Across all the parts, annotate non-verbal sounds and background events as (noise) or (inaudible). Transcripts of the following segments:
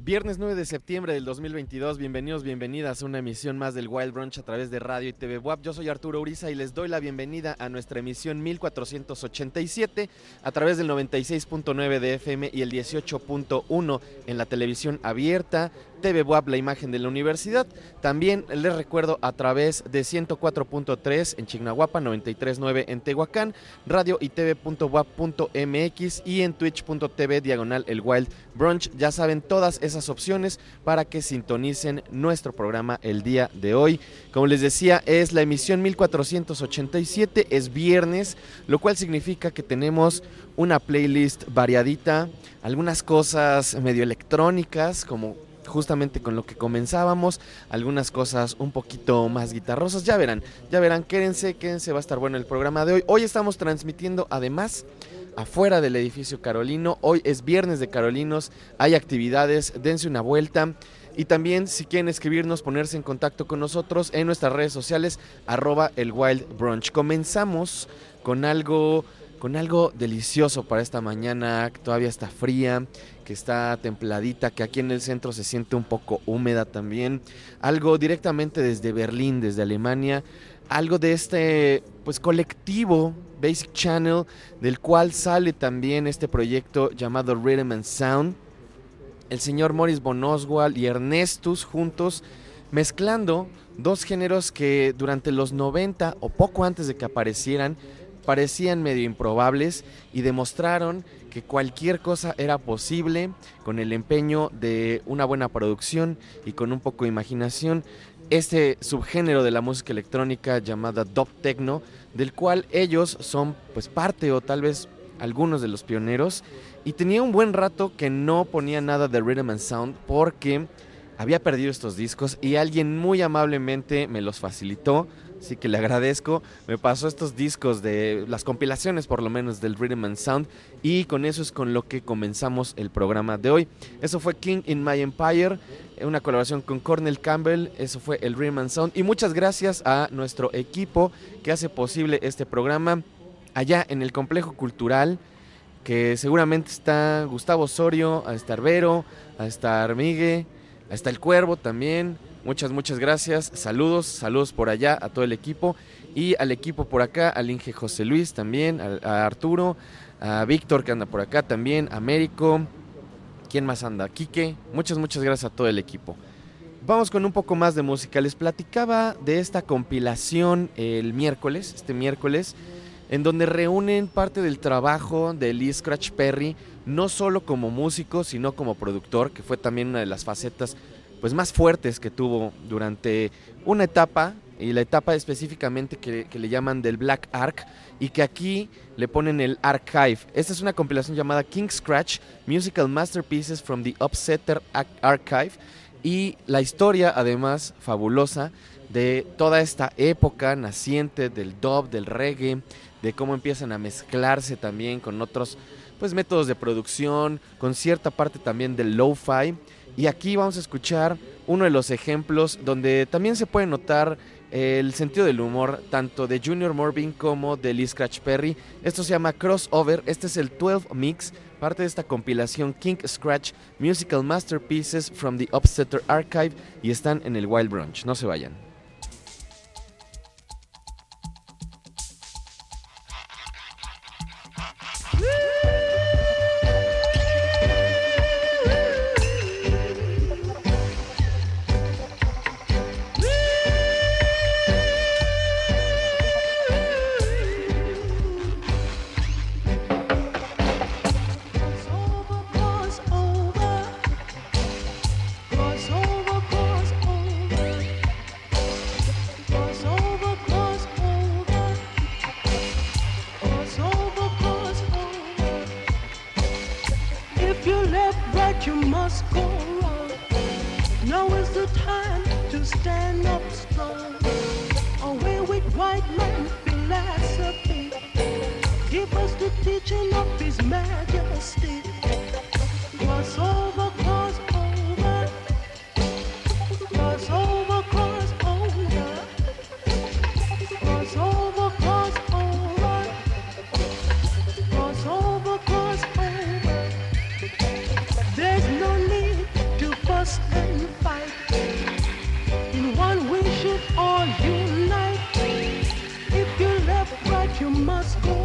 Viernes 9 de septiembre del 2022, bienvenidos, bienvenidas a una emisión más del Wild Brunch a través de Radio y TV WAP. Yo soy Arturo Uriza y les doy la bienvenida a nuestra emisión 1487 a través del 96.9 de FM y el 18.1 en la televisión abierta, TV WAP, la imagen de la universidad. También les recuerdo a través de 104.3 en Chignahuapa, 93.9 en Tehuacán, radio y tv.wap.mx y en twitch.tv diagonal el Wild Brunch. Ya saben todas esas opciones para que sintonicen nuestro programa el día de hoy. Como les decía, es la emisión 1487, es viernes, lo cual significa que tenemos una playlist variadita, algunas cosas medio electrónicas como justamente con lo que comenzábamos, algunas cosas un poquito más guitarrosas, ya verán, ya verán, quédense, quédense, va a estar bueno el programa de hoy. Hoy estamos transmitiendo además afuera del edificio Carolino, hoy es viernes de Carolinos, hay actividades, dense una vuelta. Y también si quieren escribirnos, ponerse en contacto con nosotros en nuestras redes sociales, arroba el Wild Brunch. Comenzamos con algo, con algo delicioso para esta mañana, todavía está fría que está templadita, que aquí en el centro se siente un poco húmeda también. Algo directamente desde Berlín, desde Alemania. Algo de este pues colectivo Basic Channel, del cual sale también este proyecto llamado Rhythm and Sound. El señor Morris Bonoswald y Ernestus juntos mezclando dos géneros que durante los 90 o poco antes de que aparecieran parecían medio improbables y demostraron que cualquier cosa era posible con el empeño de una buena producción y con un poco de imaginación. Este subgénero de la música electrónica llamada dub techno, del cual ellos son pues parte o tal vez algunos de los pioneros y tenía un buen rato que no ponía nada de rhythm and sound porque había perdido estos discos y alguien muy amablemente me los facilitó Así que le agradezco. Me pasó estos discos de las compilaciones, por lo menos, del Rhythm and Sound. Y con eso es con lo que comenzamos el programa de hoy. Eso fue King in My Empire, una colaboración con Cornel Campbell. Eso fue el Rhythm and Sound. Y muchas gracias a nuestro equipo que hace posible este programa allá en el complejo cultural. Que seguramente está Gustavo Osorio, a estar Vero, a estar Migue, a estar el Cuervo también Muchas, muchas gracias. Saludos, saludos por allá a todo el equipo y al equipo por acá, al Inge José Luis también, a, Arturo, a Víctor que anda por acá también, a Américo. ¿Quién más anda? Quique. Muchas, muchas gracias a todo el equipo. Vamos con un poco más de música. Les platicaba de esta compilación el miércoles, este miércoles, en donde reúnen parte del trabajo de Lee Scratch Perry, no solo como músico, sino como productor, que fue también una de las facetas pues más fuertes que tuvo durante una etapa y la etapa específicamente que, le llaman del Black Ark y que aquí le ponen el Archive. Esta es una compilación llamada King Scratch Musical Masterpieces from the Upsetter Archive y la historia además fabulosa de toda esta época naciente del dub, del reggae, de cómo empiezan a mezclarse también con otros pues métodos de producción, con cierta parte también del lo-fi y aquí vamos a escuchar uno de los ejemplos donde también se puede notar el sentido del humor tanto de Junior Morbin como de Lee Scratch Perry. Esto se llama Crossover, este es el 12 Mix, parte de esta compilación King Scratch Musical Masterpieces from the Upsetter Archive y están en el Wild Brunch, no se vayan.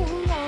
Ooh.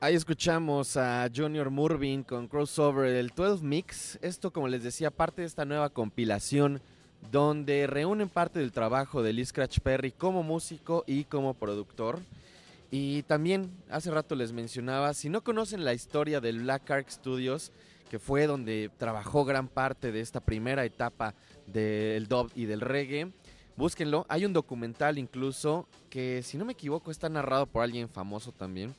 Ahí escuchamos a Junior Murvin con crossover del 12 Mix. Esto, como les decía, parte de esta nueva compilación donde reúnen parte del trabajo de Lee Scratch Perry como músico y como productor. Y también hace rato les mencionaba, si no conocen la historia del Black Ark Studios, que fue donde trabajó gran parte de esta primera etapa del dub y del reggae, búsquenlo. Hay un documental incluso que, si no me equivoco, está narrado por alguien famoso también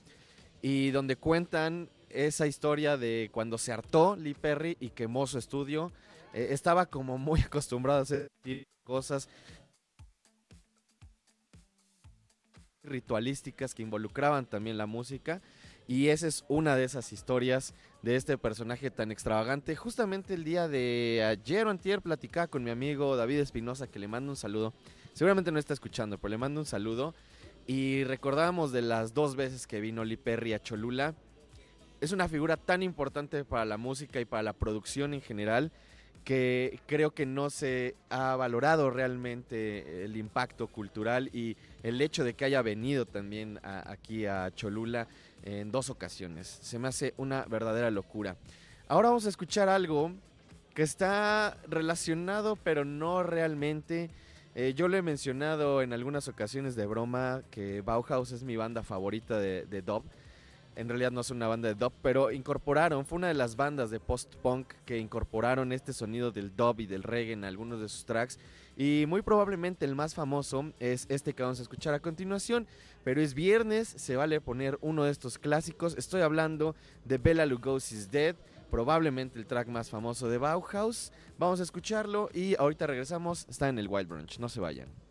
y donde cuentan esa historia de cuando se hartó Lee Perry y quemó su estudio. Eh, estaba como muy (laughs) acostumbrado a hacer cosas ritualísticas que involucraban también la música. Y esa es una de esas historias de este personaje tan extravagante. Justamente el día de ayer o antier platicaba con mi amigo David Espinosa, que le mando un saludo. Seguramente no está escuchando, pero le mando un saludo. Y recordábamos de las dos veces que vino Lee Perry a Cholula. Es una figura tan importante para la música y para la producción en general que creo que no se ha valorado realmente el impacto cultural y el hecho de que haya venido también aquí a Cholula en dos ocasiones. Se me hace una verdadera locura. Ahora vamos a escuchar algo que está relacionado pero no realmente. Eh, yo lo he mencionado en algunas ocasiones de broma que Bauhaus es mi banda favorita de, de dub en realidad no es una banda de dub, pero incorporaron, fue una de las bandas de post-punk que incorporaron este sonido del dub y del reggae en algunos de sus tracks. Y muy probablemente el más famoso es este que vamos a escuchar a continuación, pero es viernes, se vale poner uno de estos clásicos. Estoy hablando de Bella Lugosi's Dead, probablemente el track más famoso de Bauhaus. Vamos a escucharlo y ahorita regresamos, está en el Wild Brunch, no se vayan.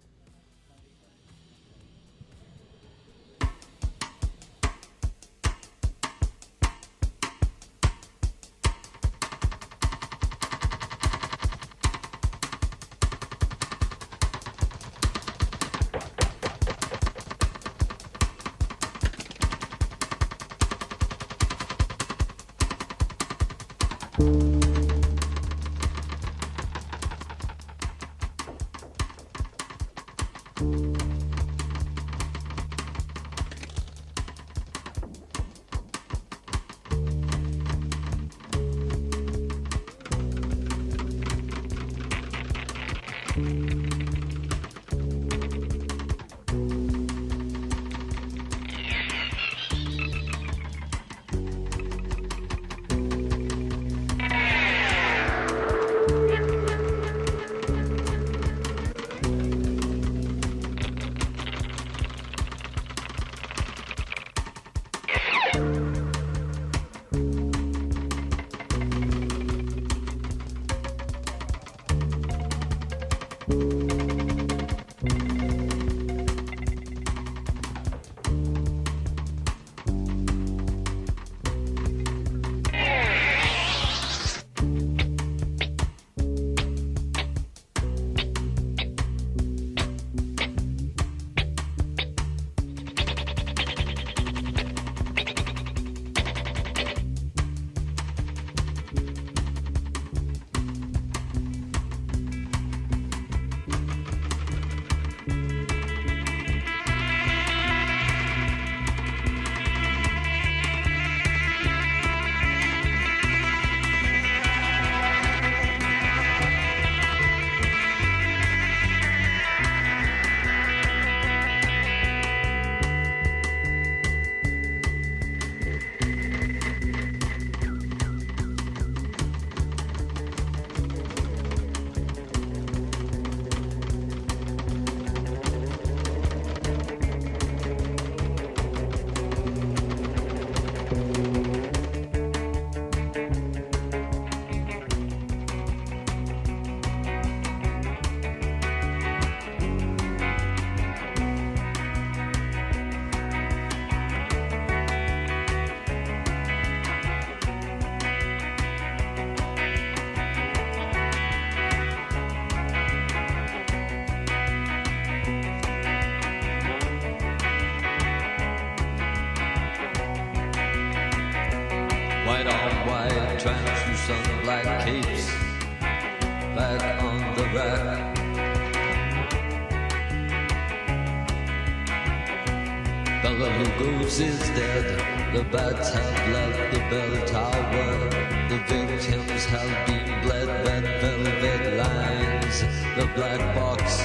Victims have been bled, red velvet lines. The black box,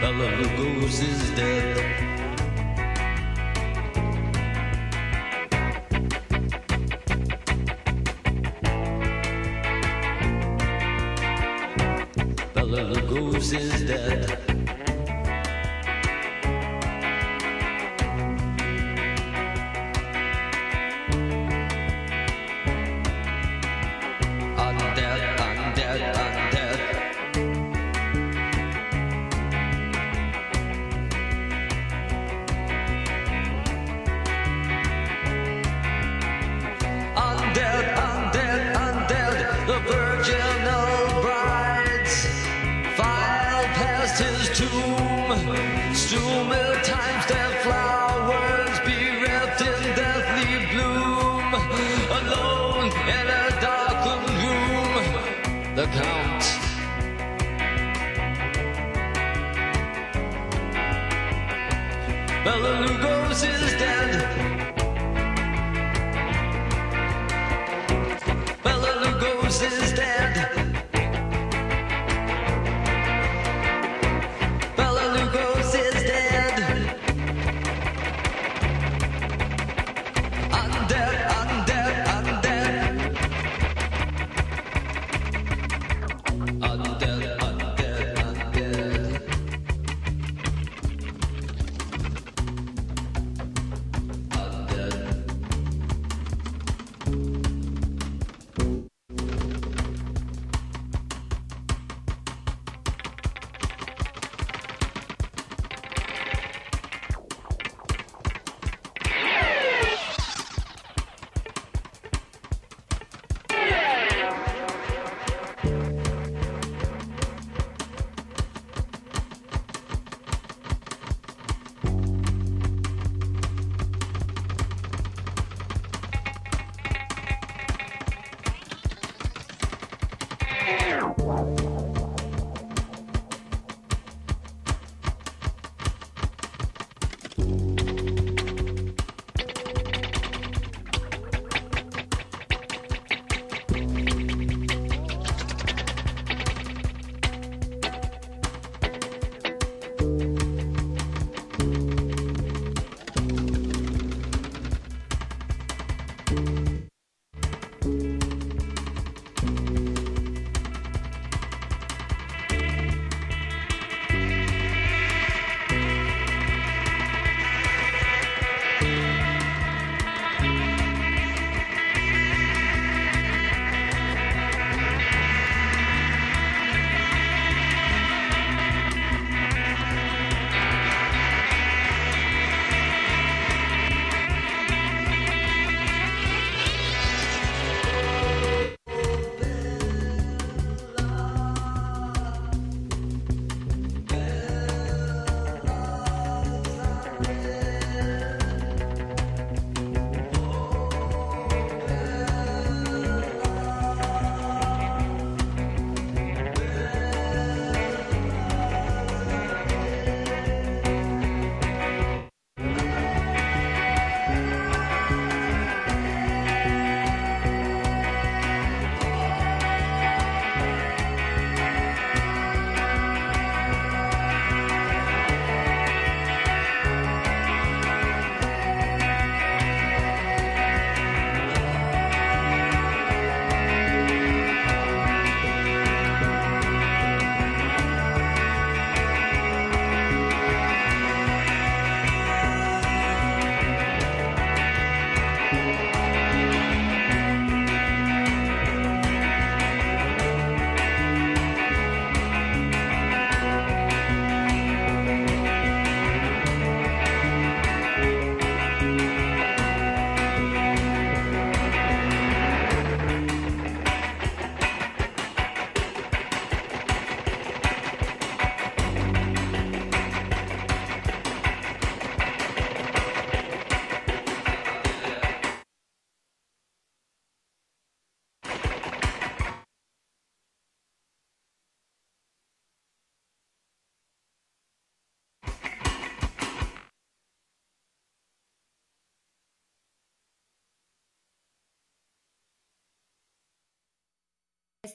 Bella Lugos is dead.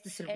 Este es el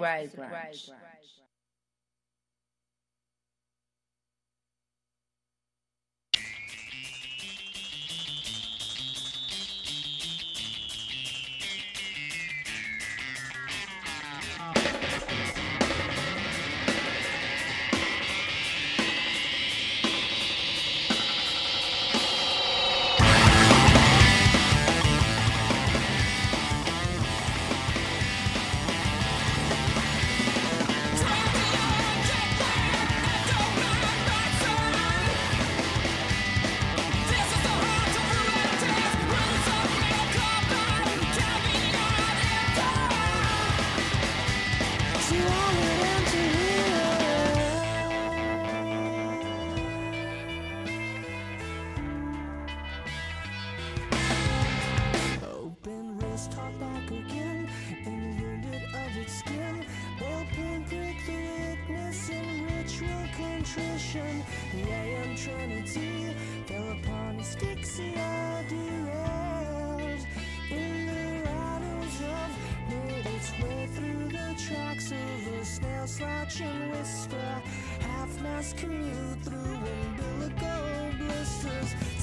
contrition. The AM Trinity fell upon his Dixie I derailed. In the rattles of made its way through the tracks of a snail slouch and whisper. half mask commute through umbilical blisters.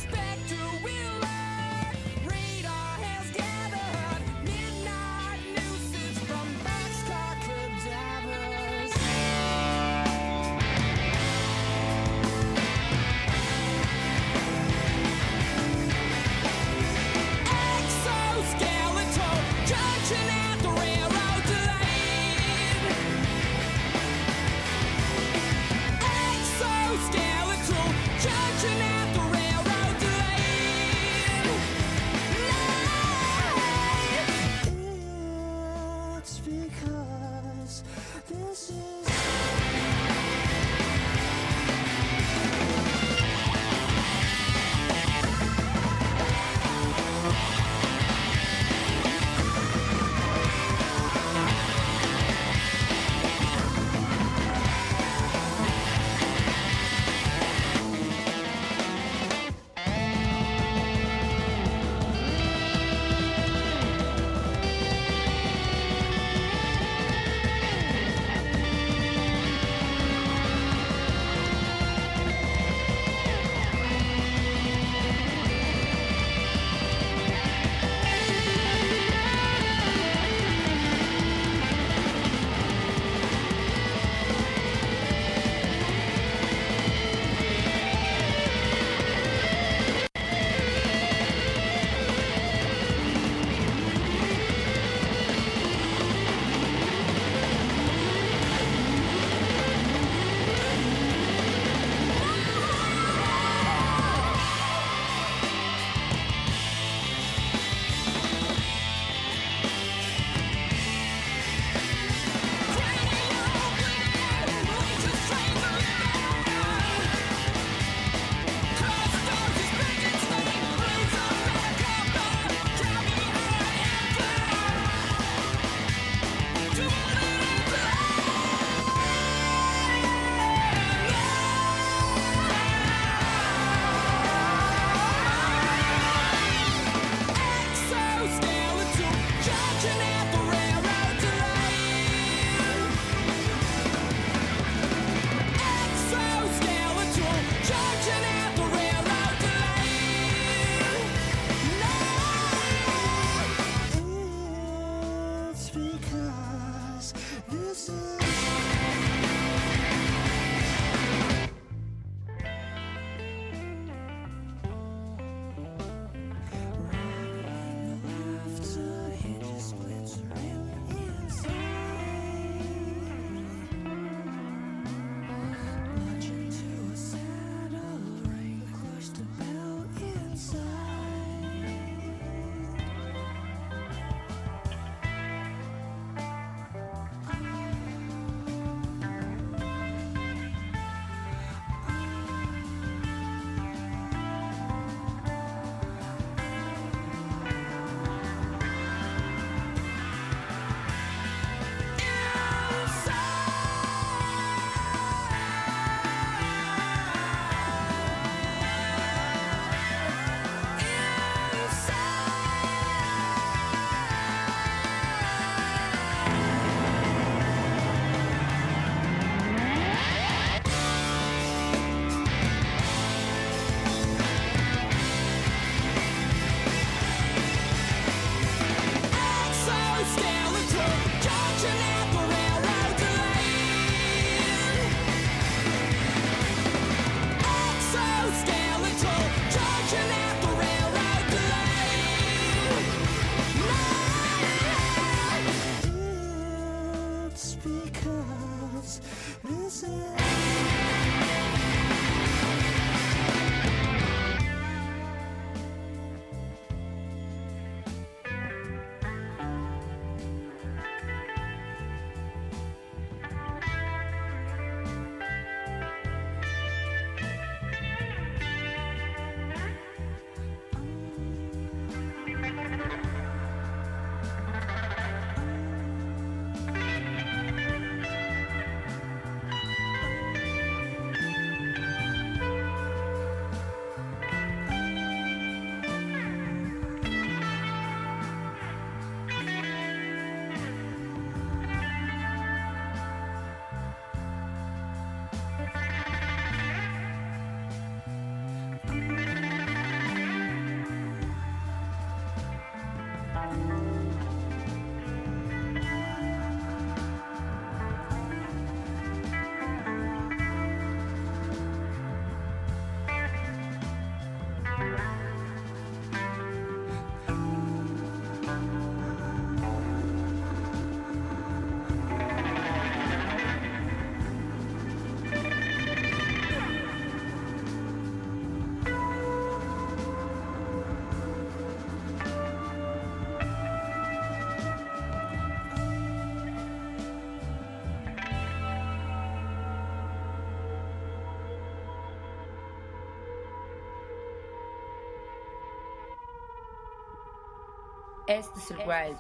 Este es el Wild.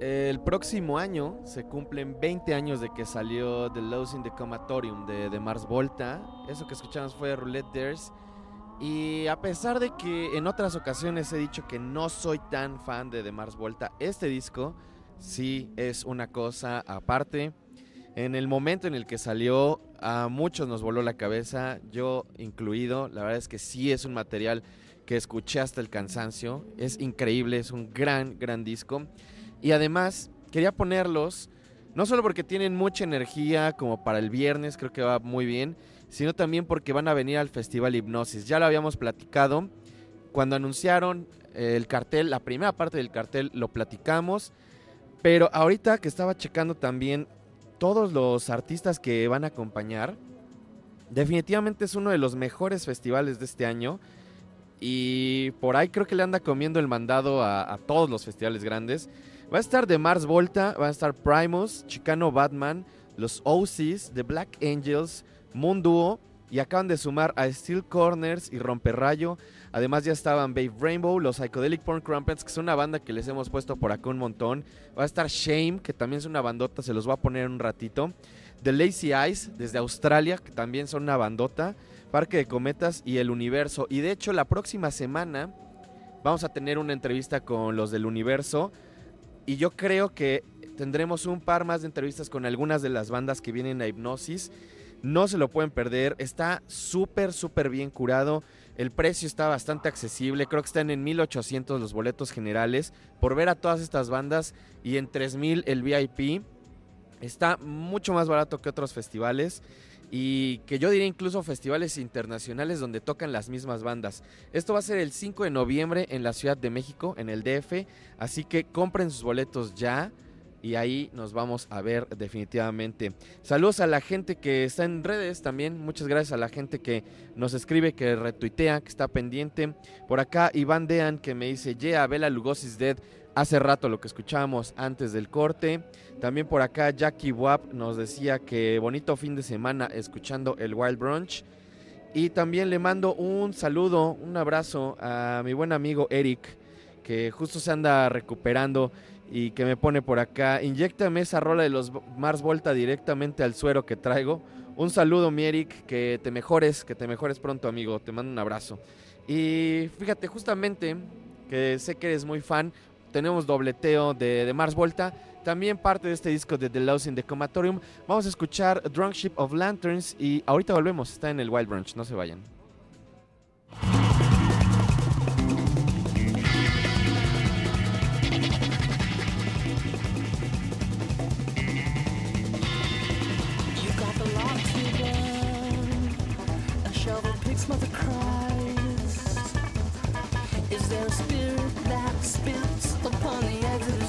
El próximo año se cumplen 20 años de que salió The Lost in the Comatorium de, de Mars Volta. Eso que escuchamos fue Roulette Dares. Y a pesar de que en otras ocasiones he dicho que no soy tan fan de The Mars Volta, este disco sí es una cosa aparte. En el momento en el que salió, a muchos nos voló la cabeza, yo incluido. La verdad es que sí es un material que escuché hasta el cansancio. Es increíble, es un gran, gran disco. Y además, quería ponerlos, no solo porque tienen mucha energía como para el viernes, creo que va muy bien, sino también porque van a venir al Festival Hipnosis. Ya lo habíamos platicado. Cuando anunciaron el cartel, la primera parte del cartel, lo platicamos. Pero ahorita que estaba checando también todos los artistas que van a acompañar, definitivamente es uno de los mejores festivales de este año. Y por ahí creo que le anda comiendo el mandado a, todos los festivales grandes. Va a estar de Mars Volta, va a estar Primus, Chicano Batman, los OCs, The Black Angels, Moon Duo y acaban de sumar a Steel Corners y Romperrayo. Además ya estaban Babe Rainbow, los Psychedelic Porn Crumpets, que es una banda que les hemos puesto por acá un montón. Va a estar Shame, que también es una bandota, se los voy a poner un ratito. The Lazy Eyes, desde Australia, que también son una bandota. Parque de Cometas y El Universo. Y de hecho la próxima semana vamos a tener una entrevista con los del Universo. Y yo creo que tendremos un par más de entrevistas con algunas de las bandas que vienen a Hipnosis. No se lo pueden perder. Está súper, súper bien curado. El precio está bastante accesible. Creo que están en 1800 los boletos generales. Por ver a todas estas bandas. Y en 3000 el VIP. Está mucho más barato que otros festivales. Y que yo diría incluso festivales internacionales donde tocan las mismas bandas. Esto va a ser el 5 de noviembre en la Ciudad de México, en el DF. Así que compren sus boletos ya y ahí nos vamos a ver definitivamente. Saludos a la gente que está en redes también. Muchas gracias a la gente que nos escribe, que retuitea, que está pendiente. Por acá Iván Dean que me dice, yeah, Bela Lugosi's dead. Hace rato lo que escuchábamos antes del corte. También por acá Jackie Wap nos decía que bonito fin de semana escuchando el Wild Brunch. Y también le mando un saludo, un abrazo a mi buen amigo Eric, que justo se anda recuperando y que me pone por acá, inyectame esa rola de los Mars Volta directamente al suero que traigo. Un saludo, mi Eric, que te mejores, que te mejores pronto, amigo. Te mando un abrazo. Y fíjate, justamente, que sé que eres muy fan, tenemos dobleteo de, Mars Volta. También parte de este disco de The Lost in the Comatorium. Vamos a escuchar Drunk Ship of Lanterns y ahorita volvemos. Está en el Wild Branch, no se vayan. Picks mother cries. Is there a spirit that spits upon the exit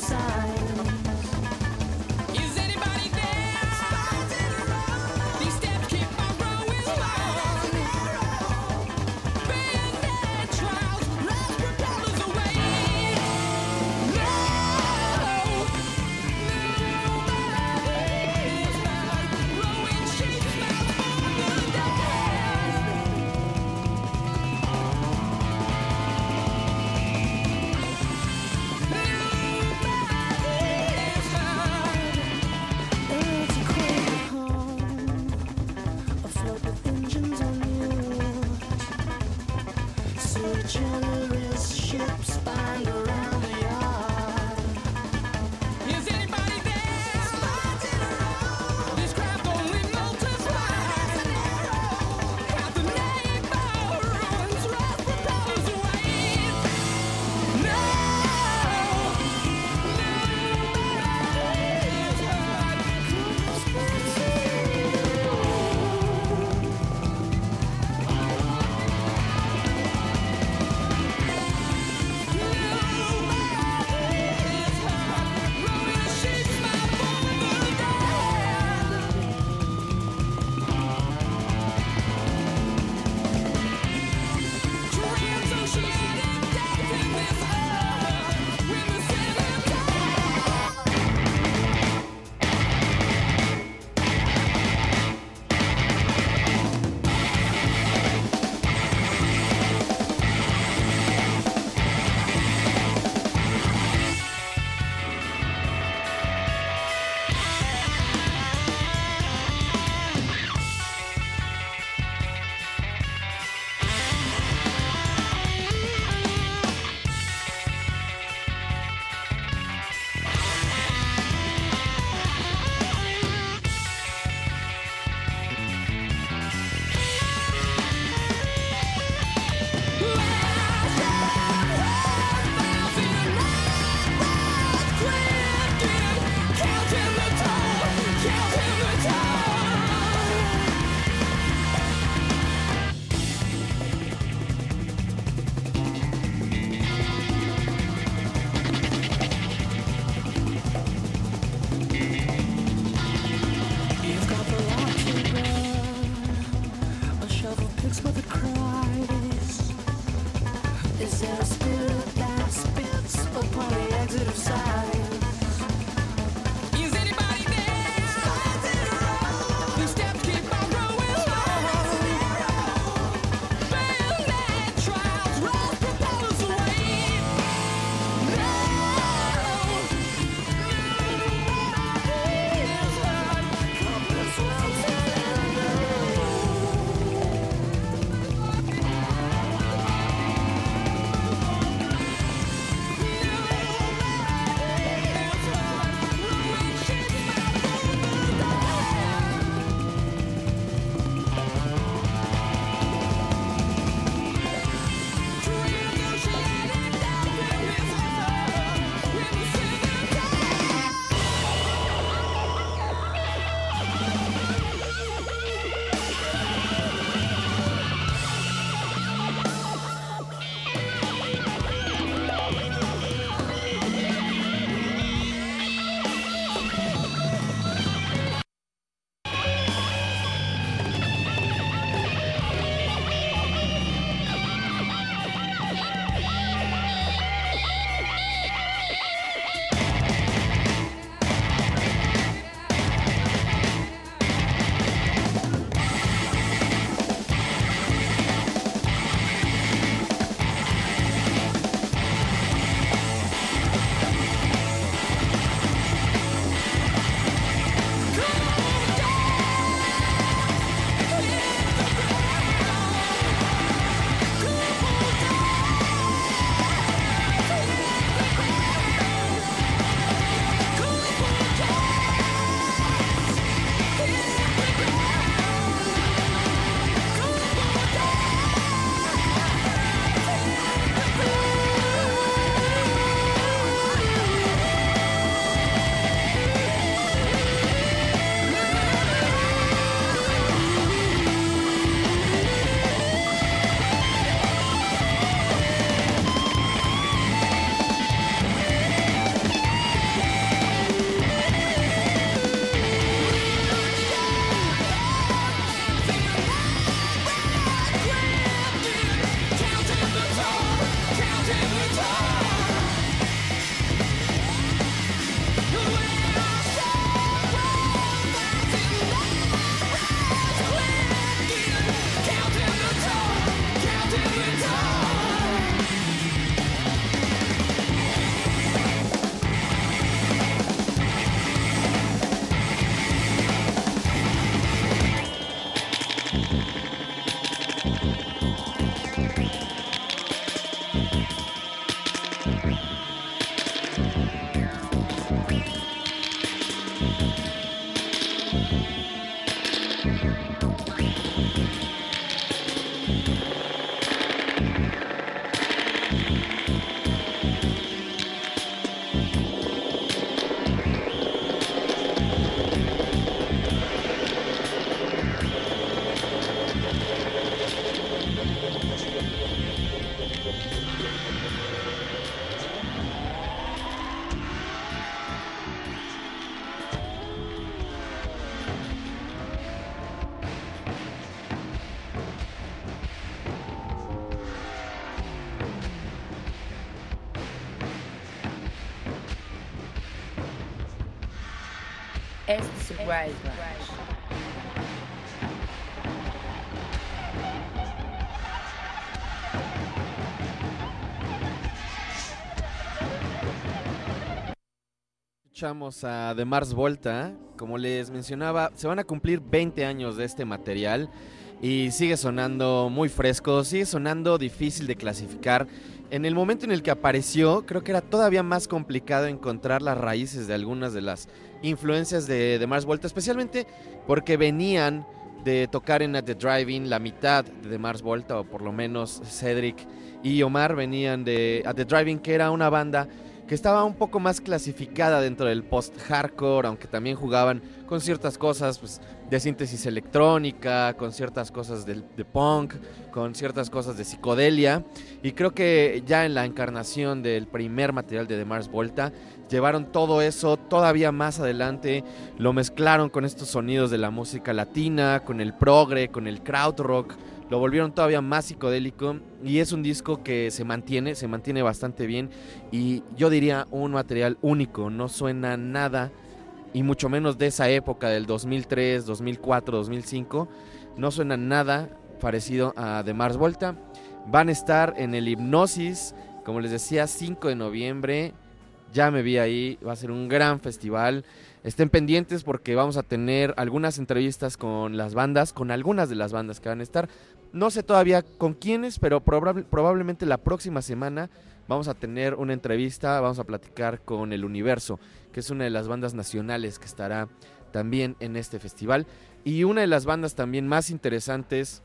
Branch. Escuchamos a The Mars Volta. Como les mencionaba, se van a cumplir 20 años de este material y sigue sonando muy fresco, sigue sonando difícil de clasificar. En el momento en el que apareció, creo que era todavía más complicado encontrar las raíces de algunas de las influencias de, The Mars Volta, especialmente porque venían de tocar en the Driving la mitad de The Mars Volta, o por lo menos Cedric y Omar venían de At the Driving, que era una banda que estaba un poco más clasificada dentro del post-hardcore, aunque también jugaban con ciertas cosas pues, de síntesis electrónica, con ciertas cosas de, de, punk, con ciertas cosas de psicodelia. Y creo que ya en la encarnación del primer material de The Mars Volta, llevaron todo eso todavía más adelante, lo mezclaron con estos sonidos de la música latina, con el progre, con el krautrock lo volvieron todavía más psicodélico y es un disco que se mantiene, se mantiene bastante bien y yo diría un material único, no suena nada y mucho menos de esa época del 2003, 2004, 2005, no suena nada parecido a The Mars Volta. Van a estar en el Hipnosis, como les decía, 5 de noviembre. Ya me vi ahí, va a ser un gran festival. Estén pendientes porque vamos a tener algunas entrevistas con las bandas, con algunas de las bandas que van a estar. No sé todavía con quiénes, pero probable, probablemente la próxima semana vamos a tener una entrevista, vamos a platicar con El Universo, que es una de las bandas nacionales que estará también en este festival. Y una de las bandas también más interesantes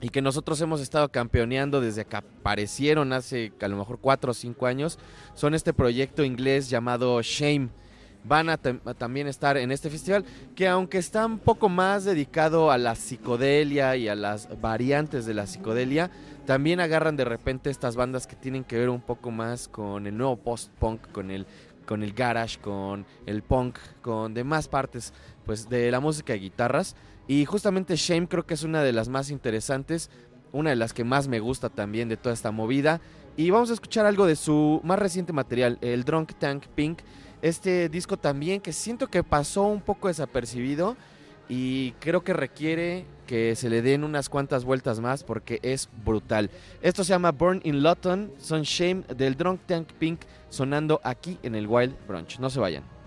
y que nosotros hemos estado campeoneando desde que aparecieron hace a lo mejor cuatro o cinco años, son este proyecto inglés llamado Shame van a, a, también estar en este festival, que aunque está un poco más dedicado a la psicodelia y a las variantes de la psicodelia, también agarran de repente estas bandas que tienen que ver un poco más con el nuevo post-punk, con el, con el garage, con el punk, con demás partes pues, de la música de guitarras. Y justamente Shame creo que es una de las más interesantes, una de las que más me gusta también de toda esta movida. Y vamos a escuchar algo de su más reciente material, el Drunk Tank Pink. Este disco también que siento que pasó un poco desapercibido y creo que requiere que se le den unas cuantas vueltas más porque es brutal. Esto se llama Burn in Lawton, son Shame del Drunk Tank Pink sonando aquí en el Wild Brunch. No se vayan.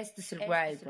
Este es el Wild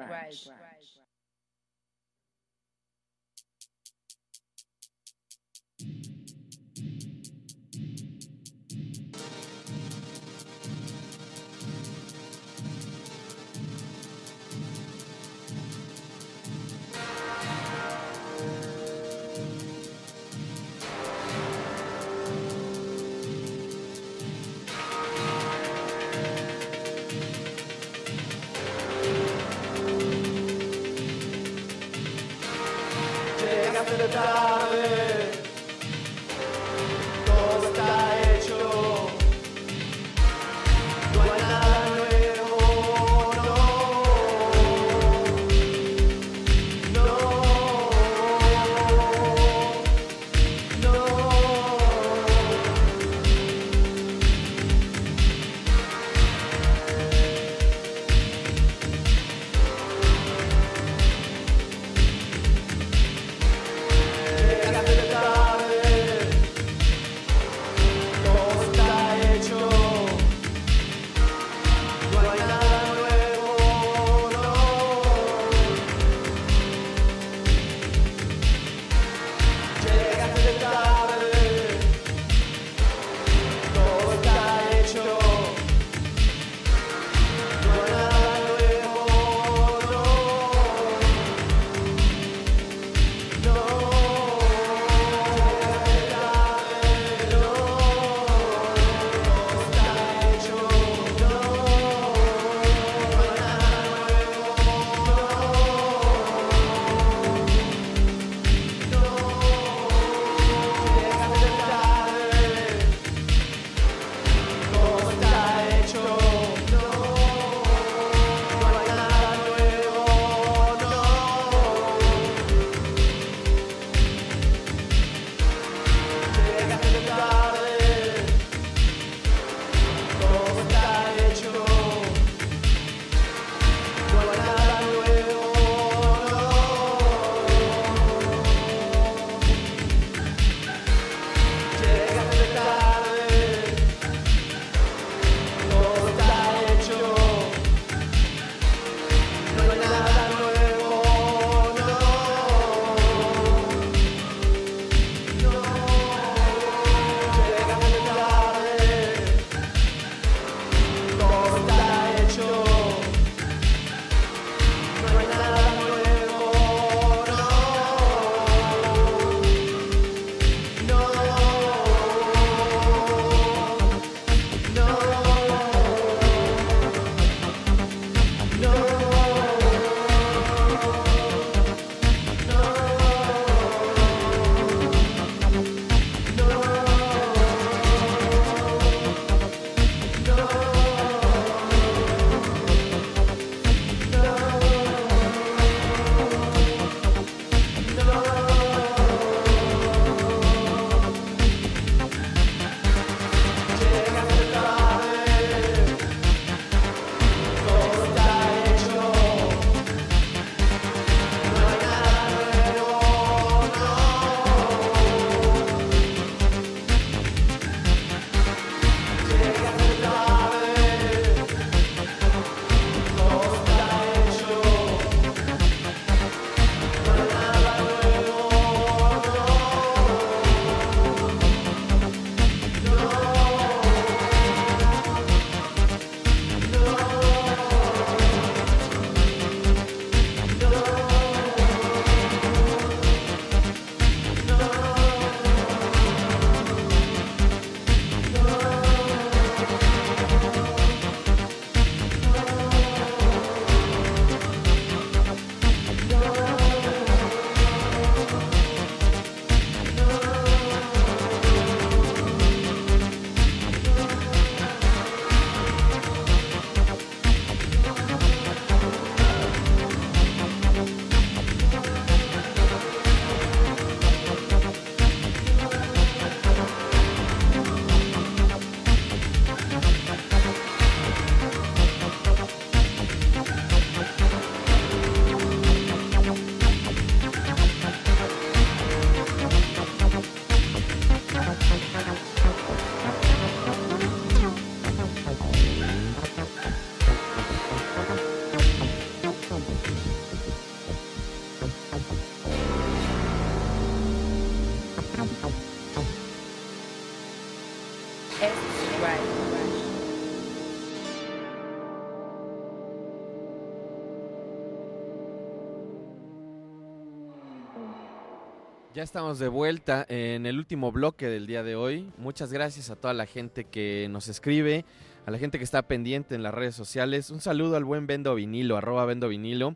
Ya estamos de vuelta en el último bloque del día de hoy. Muchas gracias a toda la gente que nos escribe, a la gente que está pendiente en las redes sociales. Un saludo al buen Vendo Vinilo, arroba Vendo Vinilo,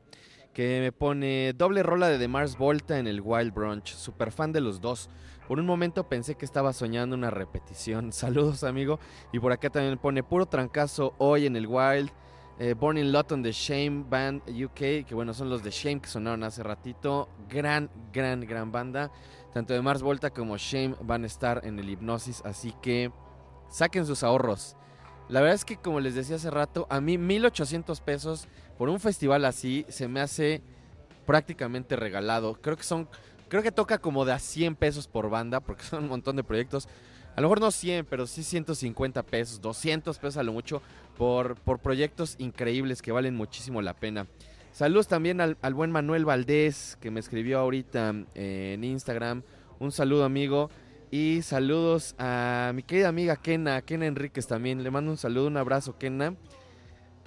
que me pone doble rola de The Mars Volta en el Wild Brunch. Super fan de los dos. Por un momento pensé que estaba soñando una repetición. (laughs) Saludos, amigo. Y por acá también pone puro trancazo hoy en el Wild. Eh, Born in Lotton de Shame Band UK, que bueno, son los de Shame que sonaron hace ratito. Gran, gran, gran banda. Tanto de Mars Volta como Shame van a estar en el Hipnosis, así que saquen sus ahorros. La verdad es que, como les decía hace rato, a mí 1800 pesos por un festival así se me hace prácticamente regalado. Creo que son, creo que toca como de a 100 pesos por banda, porque son un montón de proyectos. A lo mejor no 100, pero sí 150 pesos, 200 pesos a lo mucho por, por proyectos increíbles que valen muchísimo la pena. Saludos también al, al buen Manuel Valdés que me escribió ahorita eh, en Instagram. Un saludo amigo. Y saludos a mi querida amiga Kena, Kena Enríquez también. Le mando un saludo, un abrazo, Kena.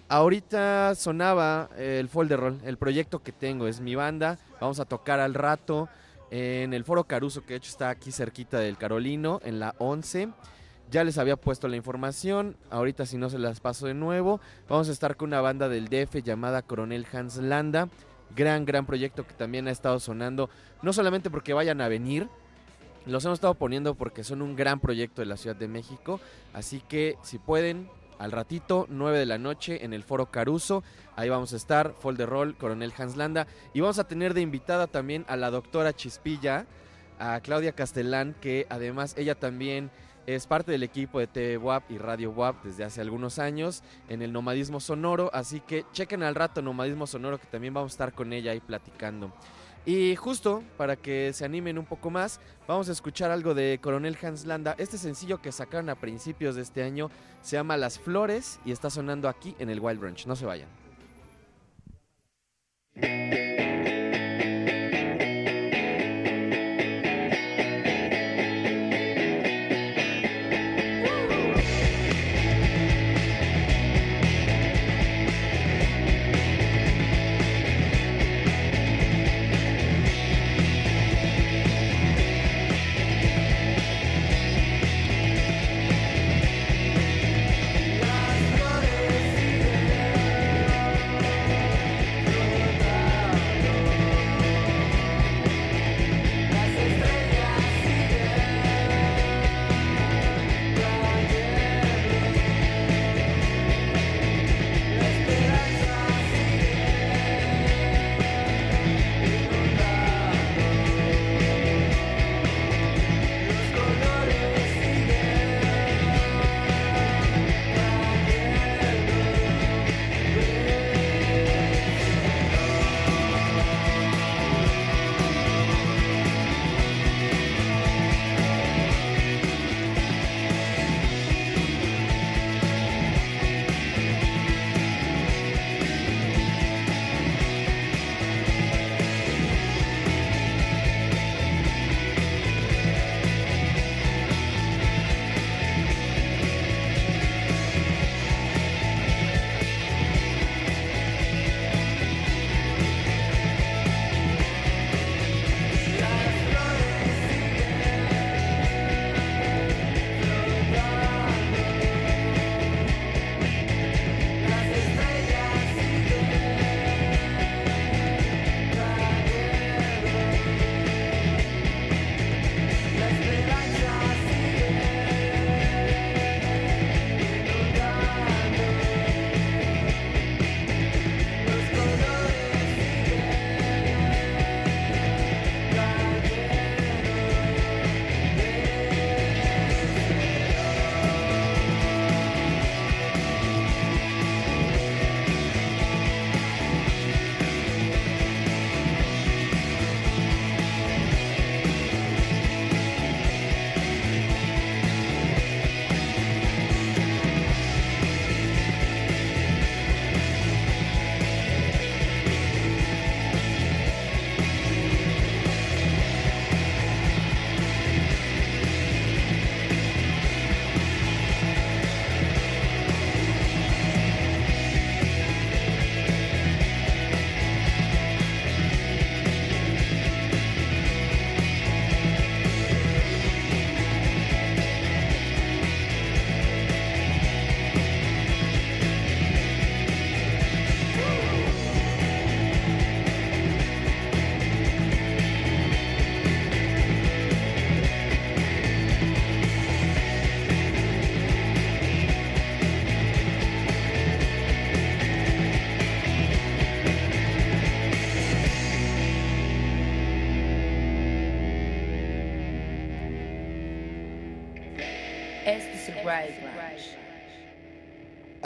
Ahorita sonaba el Folder Roll, el proyecto que tengo, es mi banda. Vamos a tocar al rato en el Foro Caruso, que de hecho está aquí cerquita del Carolino, en la 11. Ya les había puesto la información, ahorita si no se las paso de nuevo. Vamos a estar con una banda del DF llamada Coronel Hans Landa. Gran, gran proyecto que también ha estado sonando, no solamente porque vayan a venir, los hemos estado poniendo porque son un gran proyecto de la Ciudad de México. Así que si pueden, al ratito, 9 de la noche, en el Foro Caruso. Ahí vamos a estar, Folder Roll, Coronel Hans Landa. Y vamos a tener de invitada también a la doctora Chispilla, a Claudia Castellán, que además ella también es parte del equipo de TV WAP y Radio WAP desde hace algunos años en el Nomadismo Sonoro. Así que chequen al rato Nomadismo Sonoro, que también vamos a estar con ella ahí platicando. Y justo para que se animen un poco más, vamos a escuchar algo de Coronel Hans Landa. Este sencillo que sacaron a principios de este año se llama Las Flores y está sonando aquí en el Wild Branch. No se vayan.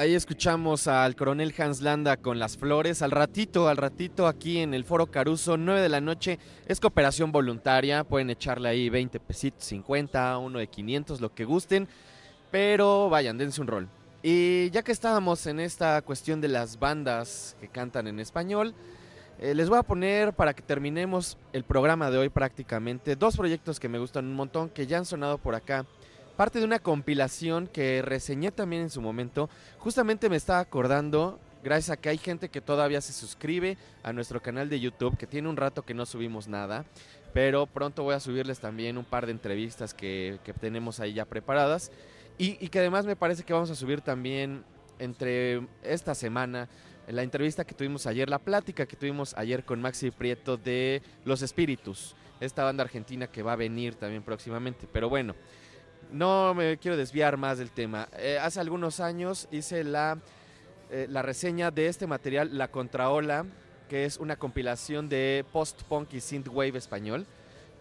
Ahí escuchamos al coronel Hans Landa con las flores. Al ratito, al ratito aquí en el Foro Caruso, 9 de la noche, es cooperación voluntaria. Pueden echarle ahí 20 pesitos, 50, uno de 500, lo que gusten. Pero vayan, dense un rol. Y ya que estábamos en esta cuestión de las bandas que cantan en español, eh, les voy a poner para que terminemos el programa de hoy prácticamente dos proyectos que me gustan un montón, que ya han sonado por acá parte de una compilación que reseñé también en su momento. Justamente me estaba acordando, gracias a que hay gente que todavía se suscribe a nuestro canal de YouTube, que tiene un rato que no subimos nada, pero pronto voy a subirles también un par de entrevistas que, que tenemos ahí ya preparadas. Y, y que además me parece que vamos a subir también entre esta semana la entrevista que tuvimos ayer, la plática que tuvimos ayer con Maxi Prieto de Los Espíritus, esta banda argentina que va a venir también próximamente. Pero bueno, no me quiero desviar más del tema. Eh, hace algunos años hice la, eh, la reseña de este material, La Contraola, que es una compilación de post-punk y synthwave español,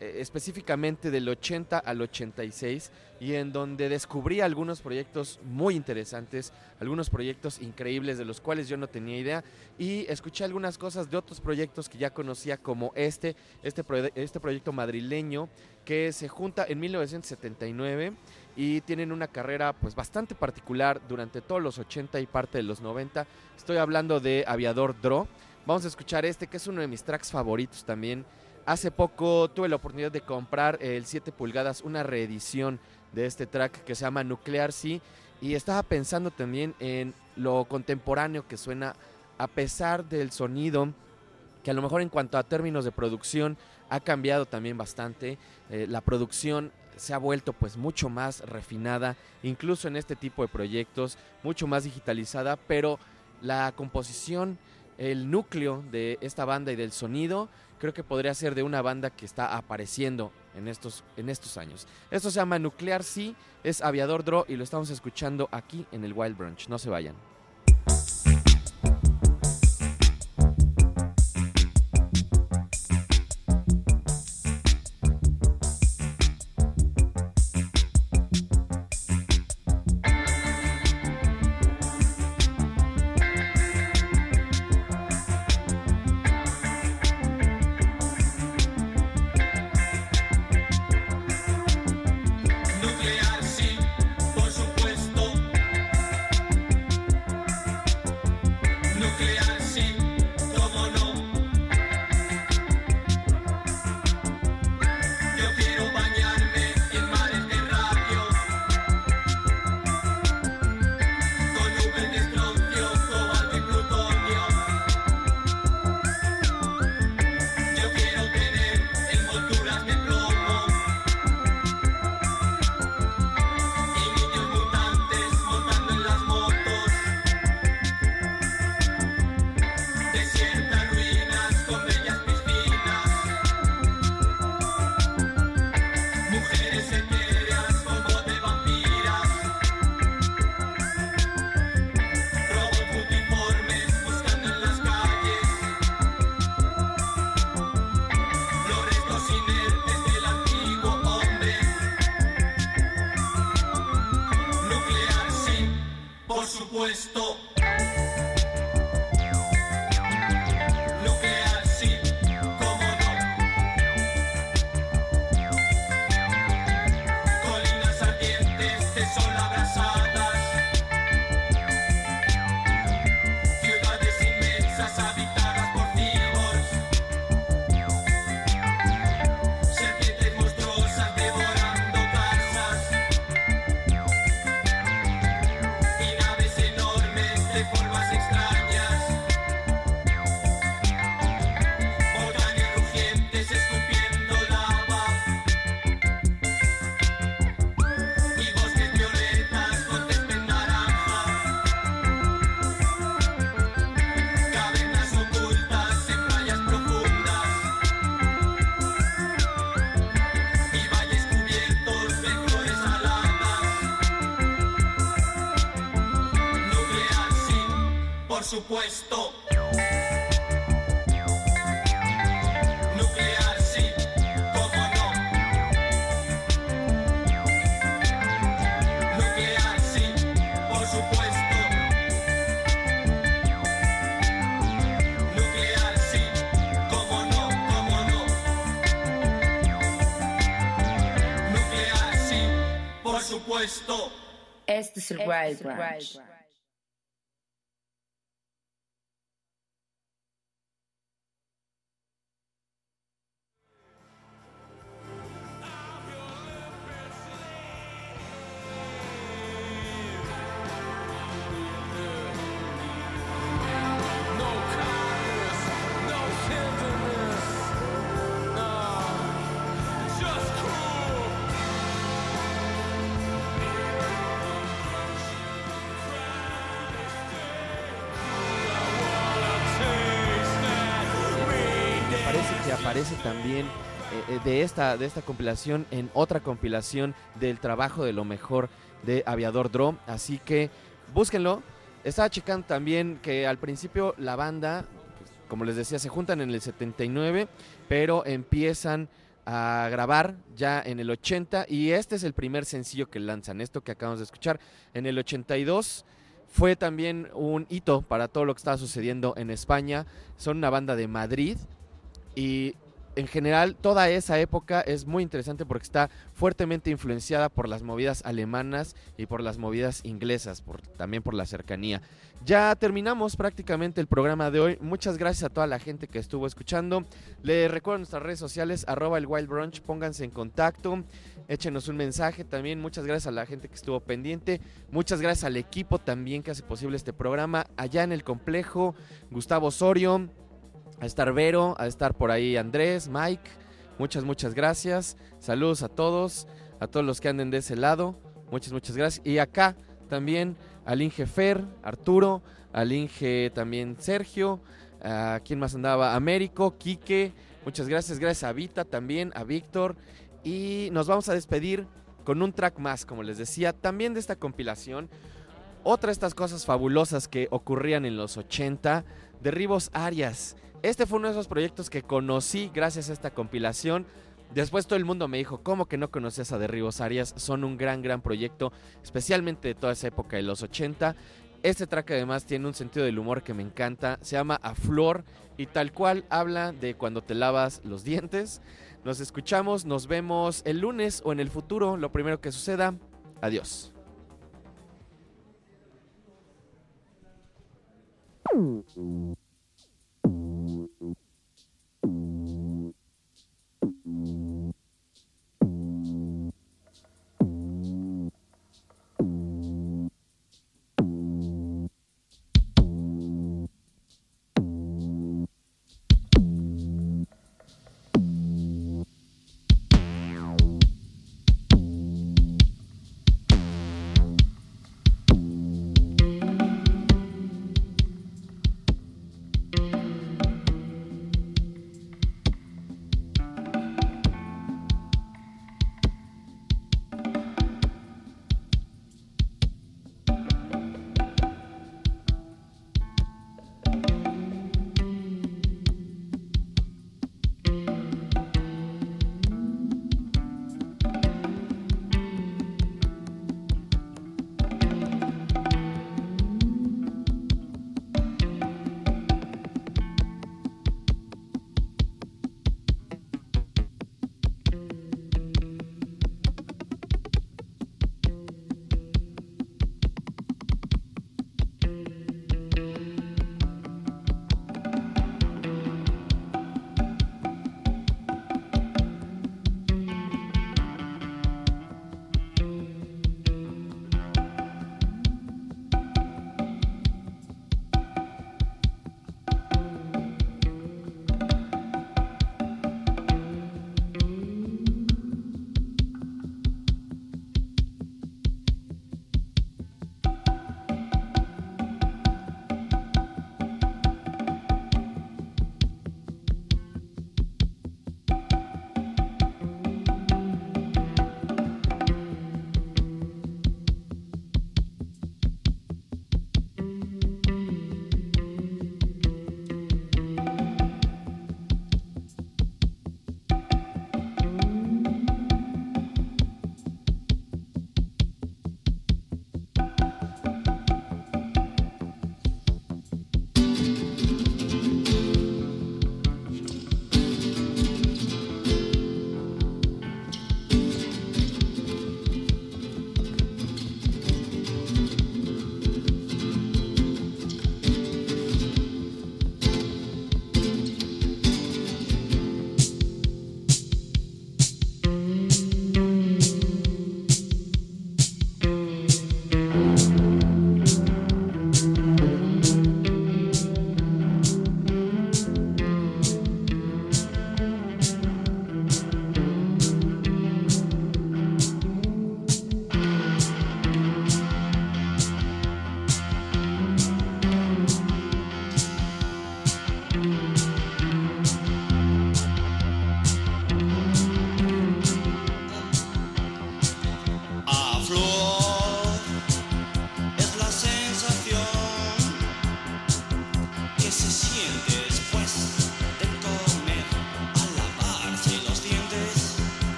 eh, específicamente del 80 al 86, y en donde descubrí algunos proyectos muy interesantes, algunos proyectos increíbles de los cuales yo no tenía idea, y escuché algunas cosas de otros proyectos que ya conocía como este, este, este proyecto madrileño que se junta en 1979 y tienen una carrera pues bastante particular durante todos los 80 y parte de los 90. Estoy hablando de Aviador Dro. Vamos a escuchar este que es uno de mis tracks favoritos también. Hace poco tuve la oportunidad de comprar el 7 pulgadas, una reedición de este track que se llama Nuclear Sea y estaba pensando también en lo contemporáneo que suena a pesar del sonido que a lo mejor en cuanto a términos de producción ha cambiado también bastante. Eh, la producción se ha vuelto pues mucho más refinada, incluso en este tipo de proyectos, mucho más digitalizada, pero la composición, el núcleo de esta banda y del sonido, creo que podría ser de una banda que está apareciendo en estos, en estos años. Esto se llama Nuclear Sea, es Aviador Draw y lo estamos escuchando aquí en el Wild Brunch. No se vayan. supuesto. Nuclear, sí, cómo no. Nuclear, sí, por supuesto. Nuclear, sí, cómo no, cómo no. Nuclear, sí, por supuesto. Este es de esta compilación en otra compilación del trabajo de lo mejor de Aviador Dro. Así que búsquenlo. Estaba checando también que al principio la banda, pues, como les decía, se juntan en el 79, pero empiezan a grabar ya en el 80 y este es el primer sencillo que lanzan, esto que acabamos de escuchar. En el 82 fue también un hito para todo lo que estaba sucediendo en España. Son una banda de Madrid y en general toda esa época es muy interesante porque está fuertemente influenciada por las movidas alemanas y por las movidas inglesas, también por la cercanía. Ya terminamos prácticamente el programa de hoy. Muchas gracias a toda la gente que estuvo escuchando. Les recuerdo nuestras redes sociales, arroba el Wild Brunch, pónganse en contacto, échenos un mensaje también. Muchas gracias a la gente que estuvo pendiente. Muchas gracias al equipo también que hace posible este programa. Allá en el complejo, Gustavo Osorio, a estar Vero, a estar por ahí Andrés, Mike. Muchas, muchas gracias. Saludos a todos, a todos los que anden de ese lado. Muchas, muchas gracias. Y acá también al Inge Fer, Arturo, al Inge también Sergio, a quién más andaba, Américo, Quique. Muchas gracias, gracias a Vita también, a Víctor. Y nos vamos a despedir con un track más, como les decía, también de esta compilación. Otra de estas cosas fabulosas que ocurrían en los 80, Derribos Arias. Este fue uno de esos proyectos que conocí gracias a esta compilación. Después todo el mundo me dijo, ¿cómo que no conocías a Derribos Arias? Son un gran, gran proyecto, especialmente de toda esa época de los 80. Este track además tiene un sentido del humor que me encanta, se llama A Flor y tal cual habla de cuando te lavas los dientes. Nos escuchamos, nos vemos el lunes o en el futuro, lo primero que suceda. Adiós. Mm.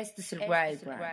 Este es el Wild Branch.